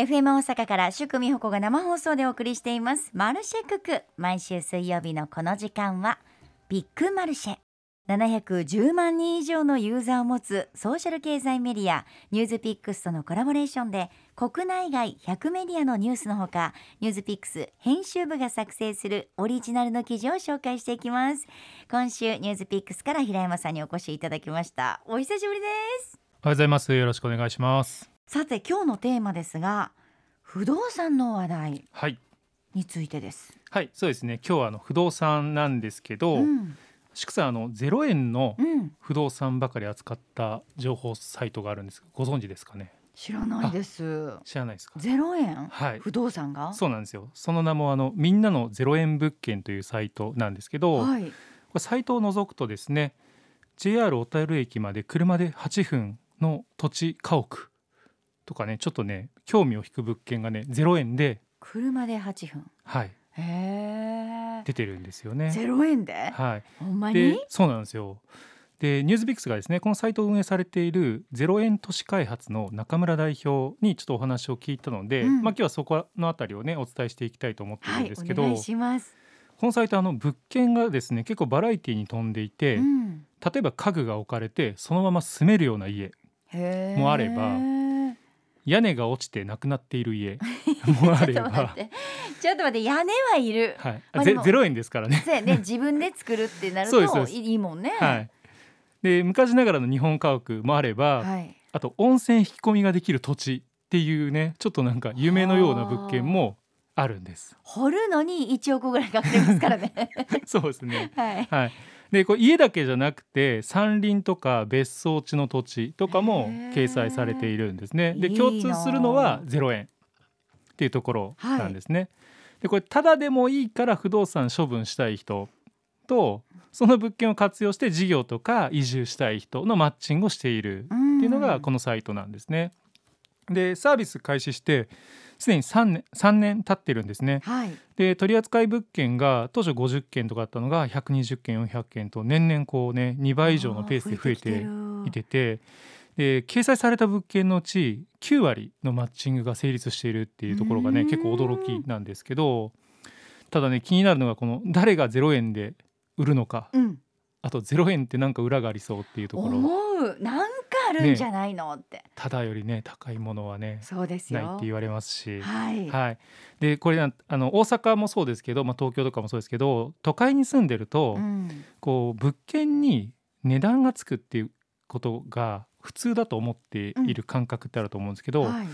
FM 大阪から祝美穂子が生放送でお送りしています。マルシェクク。毎週水曜日のこの時間はビッグマルシェ。710万人以上のユーザーを持つソーシャル経済メディアニュースピックスとのコラボレーションで国内外100メディアのニュースのほかニュースピックス編集部が作成するオリジナルの記事を紹介していきます。今週ニュースピックスから平山さんにお越しいただきました。お久しぶりです。おはようございます。よろしくお願いします。さて今日のテーマですが不動産の話題はい。についてです、はいそうですね。今日はあの不動産なんですけど、うん。祝さんあの0円のうん、不動産ばかり扱った情報サイトがあるんですご存知ですかね？知らないです。知らないですか？ゼロ円、はい。不動産が？そうなんですよ。その名もあのみんなの0円物件というサイトなんですけど、こはい。れサイトを覗くとですね JR 小樽駅まで車で8分の土地家屋とかねちょっとね興味を引く物件がね0円で車で8分。はい。へ出てるんですよえね。ゼロ円で？はい。ほんまでにそうなんですよ。でニュースビックスがですねこのサイトを運営されているゼロ円都市開発の中村代表にちょっとお話を聞いたので、うん。まあ今日はそこのあたりをねお伝えしていきたいと思ってるんですけど、お願いします、このサイトあの物件がですね結構バラエティに富んでいて、うん、例えば家具が置かれてそのまま住めるような家もあれば屋根が落ちてなくなっている家 もあれちょっと待ばっ、て。ちょっと待って屋根はいる。はい。まあゼゼロ円ですからね。そうやね。自分で作るってなるといいもんね。はい、で昔ながらの日本家屋もあれば、はい。あと温泉引き込みができる土地っていうねちょっとなんか夢のような物件もあるんです。掘るのに1億ぐらいかかりますからね。そうですね。はい。はい。でこう家だけじゃなくて山林とか別荘地の土地とかも掲載されているんですね。で共通するのは0円っていうところなんですね。でこれただでもいいから不動産処分したい人とその物件を活用して事業とか移住したい人のマッチングをしているっっていうのがこのサイトなんですね。でサービス開始してすでに3年 ,3 年経ってるんですね。はい。で取扱物件が当初50件とかあったのが120件400件と年々こうね2倍以上のペースで増えていててで掲載された物件のうち9割のマッチングが成立しているっていうところがねうん結構驚きなんですけどただね気になるのがこの誰が0円で売るのか。うん。あと0円ってなんか裏がありそうっていうところ。思う。なんかあるんじゃないの？って。ただよりね高いものはねそうですよ。ないって言われますし。はい。はい、でこれあの大阪もそうですけど、まあ、東京とかもそうですけど都会に住んでると、うん。こう物件に値段がつくっていうことが普通だと思っている感覚ってあると思うんですけど、はい。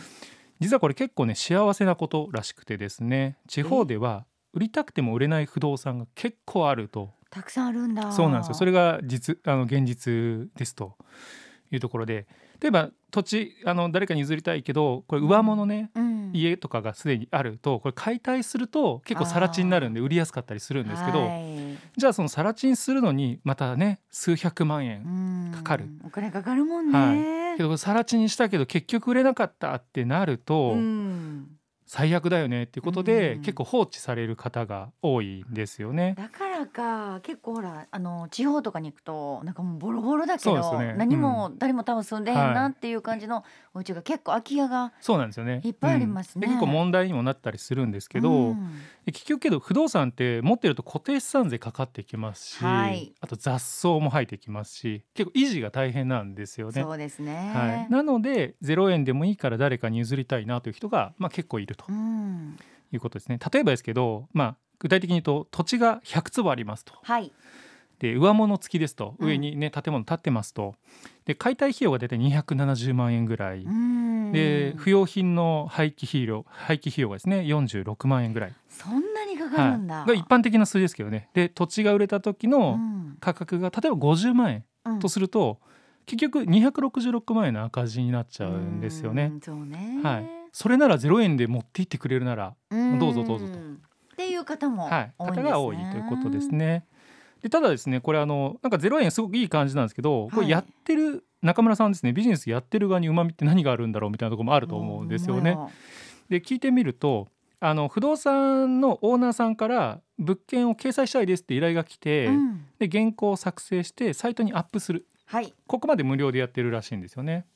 実はこれ結構ね幸せなことらしくてですね地方では売りたくても売れない不動産が結構あると。たくさんあるんだ。そうなんですよ。それが実あの現実ですというところで例えば土地あの誰かに譲りたいけどこれ上物ね、うん。家とかがすでにあるとこれ解体すると結構更地になるんで売りやすかったりするんですけど、はい。じゃあその更地にするのにまたね数百万円、うん。かかる。お金かかるもんはねけど更地にしたけど結局売れなかったってなると、うん。最悪だよねっていうことで、うん。結構放置される方が多いんですよね。だからか結構ほらあの地方とかに行くとなんかもうボロボロだけど、ね。何も誰も多分住んでへんはないっていう感じのお家が結構空き家がそうなんですよね。いっぱいありますね。うん。で結構問題にもなったりするんですけど、うん。で結局けど不動産って持ってると固定資産税かかってきますし、はい。あと雑草も生えてきますし結構維持が大変なんですよね。そうですね、はい、なので0円でもいいから誰かに譲りたいなという人が、まあ、結構いるとうん。いうことですね。例えばですけど、まあ、具体的に言うと土地が100坪ありますと。はい。で上物付きですと。うん。上にね、建物建ってますと。で解体費用が大体270万円ぐらい、うん。で不用品の廃棄費用廃棄費用がですね46万円ぐらい、そんなにかかるんだ、はい、が一般的な数字ですけどね。で土地が売れた時うのん。価格が例えば50万円うん。とすると、結局266万円の赤字になっちゃうんですよね。ね。はい、それなら0円で持って行ってくれるなら、うん。どうぞどうぞと方もはい、方が多いということですね。でただですねこれあのなんか0円すごくいい感じなんですけど、こはい。れやってる中村さんですね。ビジネスやってる側にうまみって何があるんだろうみたいなところもああると思うんですよね。で聞いてみるとあの不動産のオーナーさんから物件を掲載したいですって依頼が来て、うん。で原稿を作成してサイトにアップする。はい。ここまで無料でやってるらしいんですよね。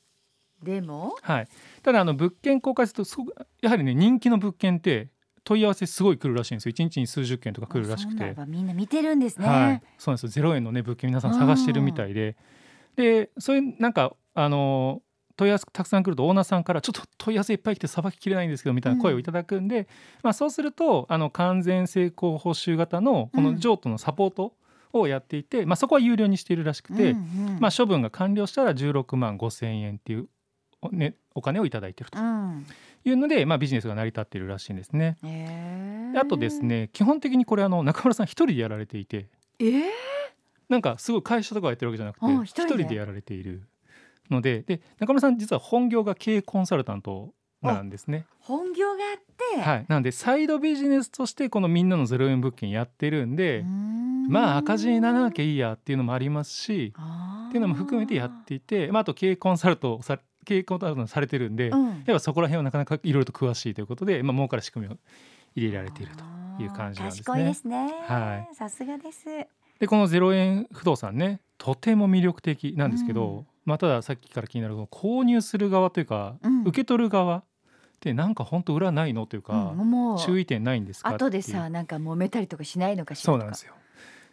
でも？はい、ただあの物件公開するとすごくやはりね人気の物件って問い合わせすごい来るらしいんですよ。1日に数十件とか来るらしくて。みんな見てるんですね、はい、そうなんですよ。0円のね物件皆さん探してるみたいで。でそういうなんかあの問い合わせたくさん来るとオーナーさんからちょっと問い合わせいっぱい来てさばききれないんですけどみたいな声をいただくんで、まあ、そうするとあの完全成功報酬型のこの譲渡のサポートをやっていて、まあ、そこは有料にしているらしくて、うんうん。まあ、処分が完了したら16万5千円っていうお,、ね、お金をいただいていると。うん。いうので、まあ、ビジネスが成り立っているらしいんですね。へー。であとですね基本的にこれあの中村さん一人でやられていて。えー。なんかすごい会社とかやってるわけじゃなくてうん一一人でやられているのでで中村さん実は本業が経営コンサルタントなんですね。本業があって、はい、なのでサイドビジネスとしてこのみんなの0円物件やってるんでまあ赤字にならなきゃいいやっていうのもありますしっていうのも含めてやっていて、まあ、あと経営コンサルトをさ経営コンサルタントされてるんで、うんやっぱそこら辺はなかなかいろいろと詳しいということで、まあ、儲かる仕組みを入れられていると。いう感じなんですね賢いですね。はさすがです。でこの0円不動産ねとても魅力的なんですけど、うんまあ、たださっきから気になるこの購入する側というか、うん受け取る側ってなんか本当裏ないのというか、うんもう注意点ないんですか後でさなんか揉めたりとかしないのかしらそうなんですよ。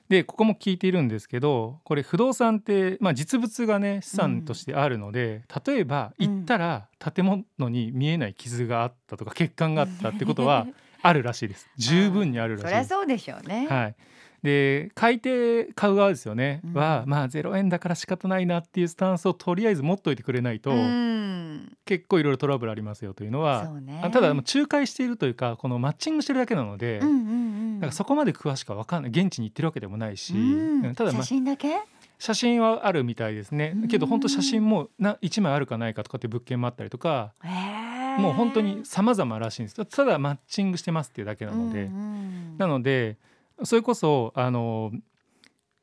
でここも聞いているんですけどこれ不動産って、まあ、実物がね資産としてあるので、例えば行ったら建物に見えない傷があったとか欠陥があったってことは あるらしいです十分にあるらしいです。そりゃそうでしょうね。はい、で買い手買う側ですよね、うん。はまあ0円だから仕方ないなっていうスタンスをとりあえず持っといてくれないと、うん。結構いろいろトラブルありますよというのはね。あただもう仲介しているというかこのマッチングしてるだけなので、うんうんうん。なんかそこまで詳しくは分かんない。現地に行ってるわけでもないし、うん。うんただ、まあ写、真だけ？写真はあるみたいですね。うん。けど本当写真もな1枚あるかないかとかって物件もあったりとかへー。もう本当に様々らしいんです。ただマッチングしてますっていうだけなので、うんうん。なのでそれこそあの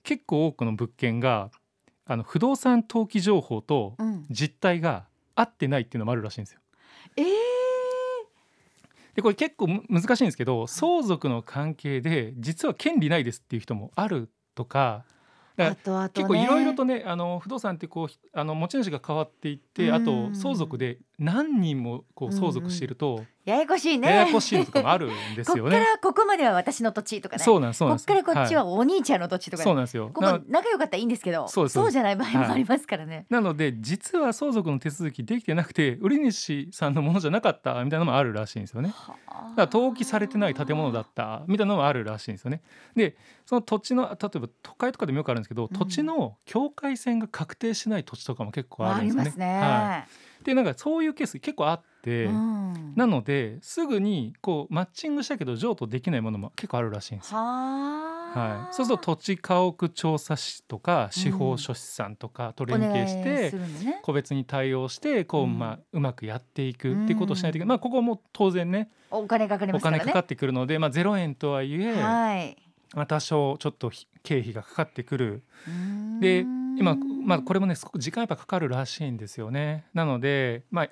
結構多くの物件があの不動産登記情報とうん。実態が合ってないっていうのもあるらしいんですよ。えー。でこれ結構む難しいんですけど相続の関係で実は権利ないですっていう人もあるとかだからあとあとね。結構いろいろとねあの不動産ってこうひあの持ち主が変わっていってあとうん相続で何人もこう相続しているとややこしいね。ややこしいのとかもあるんですよこっかね。らここまでは私の土地とかね。そうなんですそうこっなんです。からこっちはお兄ちゃんの土地とかね。そうなんですよ。こなこ仲良かったらいいんですけど、そうそうじゃない場合もありますからね。なので実は相続の手続きできてなくて売り主さんのものじゃなかったみたいなのもあるらしいんですよね。はだから登記されてない建物だったみたいなのもあるらしいんですよね。でその土地の例えば都会とかでもよくあるんですけど、土地の境界線が確定しない土地とかも結構ああるんですよね。りますね。はい、でなんかそういうケース結構あって、うんなのですぐにこうマッチングしたけど譲渡できないものも結構あるらしいんですよ。はい、そうすると土地家屋調査士とか司法書士さんとかと連携して。個別に対応してこう、うんまあ、うまくやっていくっていうことをしないといけない、まあ、ここも当然ねお金かかりまおすからね。金かかってくるので、まあ、0円とはいえ、はい。まあ、多少ちょっとひ経費がかかってくるで今、まあ、これもねすごく時間やっぱかかるらしいんですよね。なので、まあ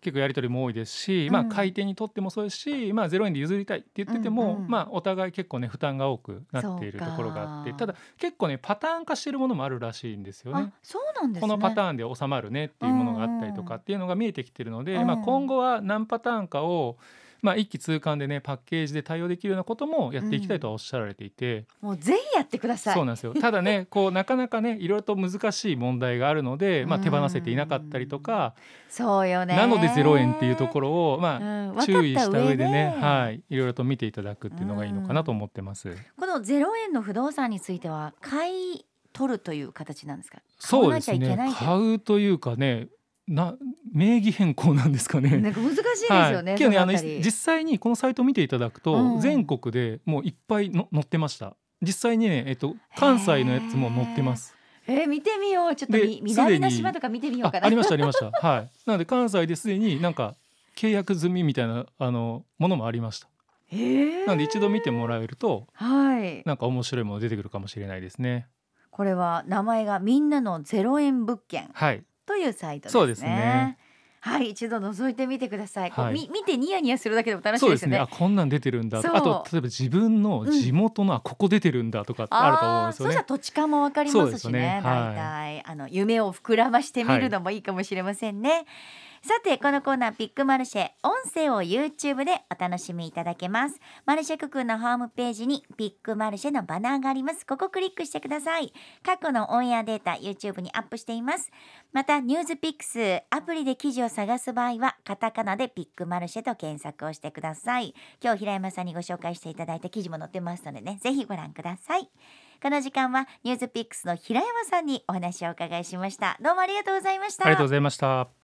結構やり取りも多いですし、まあ、うん買い手にとってもそうですし、まあ、0円で譲りたいって言ってても、うんうんまあ、お互い結構ね負担が多くなっているところがあってただ結構ねパターン化しているものもあるらしいんですよねあ。、そうなんですね。このパターンで収まるねっていうものがあったりとかっていうのが見えてきてるので、まあ、うん今後は何パターンかを、まあ、一気通貫でねパッケージで対応できるようなこともやっていきたいとはおっしゃられていて、もうぜひやってください。そうなんですよ。ただね こうなかなかねいろいろと難しい問題があるので、まあ、手放せていなかったりとか、そうよね。なので0円っていうところを、まあ注意した上でね、はい、いろい。ろと見ていただくっていうのがいいのかなと思ってます。このゼロ円の不動産については買い取るという形なんですか？そうですね。買うというかねな名義変更なんですかね。なんか難しいですよね。はい、けどねあの実際にこのサイトを見ていただくと、うん。全国でもういっぱいの載ってました。実際にね、えっと、関西のやつも載ってます。えー見てみよう。ちょっと南の島とか見てみようかな。あありましたありました。はい。なので関西ですでになんか契約済みみたいなあのものもありました。えー。なので一度見てもらえるとはい。なんか面白いもの出てくるかもしれないですね。これは名前がみんなのゼロ円物件。はいというサイトですね。そうですね。はい一度覗いてみてください、はい。み見てニヤニヤするだけでも楽しいでよね。すすね。あこんなん出てるんだあと例えば自分の地元の、あここ出てるんだとかあると思うんですよね。そしたら。土地勘もわかりますしね。ね。はい。大体、あの夢を膨らましてみるのもいいかもしれませんね、さてこのコーナーピックマルシェ音声を YouTube でお楽しみいただけます。マルシェク君のホームページにピックマルシェのバナーがあります。ここクリックしてください。過去のオンエアデータ YouTube にアップしています。またニュースピックスアプリで記事を探す場合はカタカナでピックマルシェと検索をしてください。今日平山さんにご紹介していただいた記事も載ってますのでねぜひご覧ください。この時間はニュースピックスの平山さんにお話をお伺いしました。どうもありがとうございました。ありがとうございました。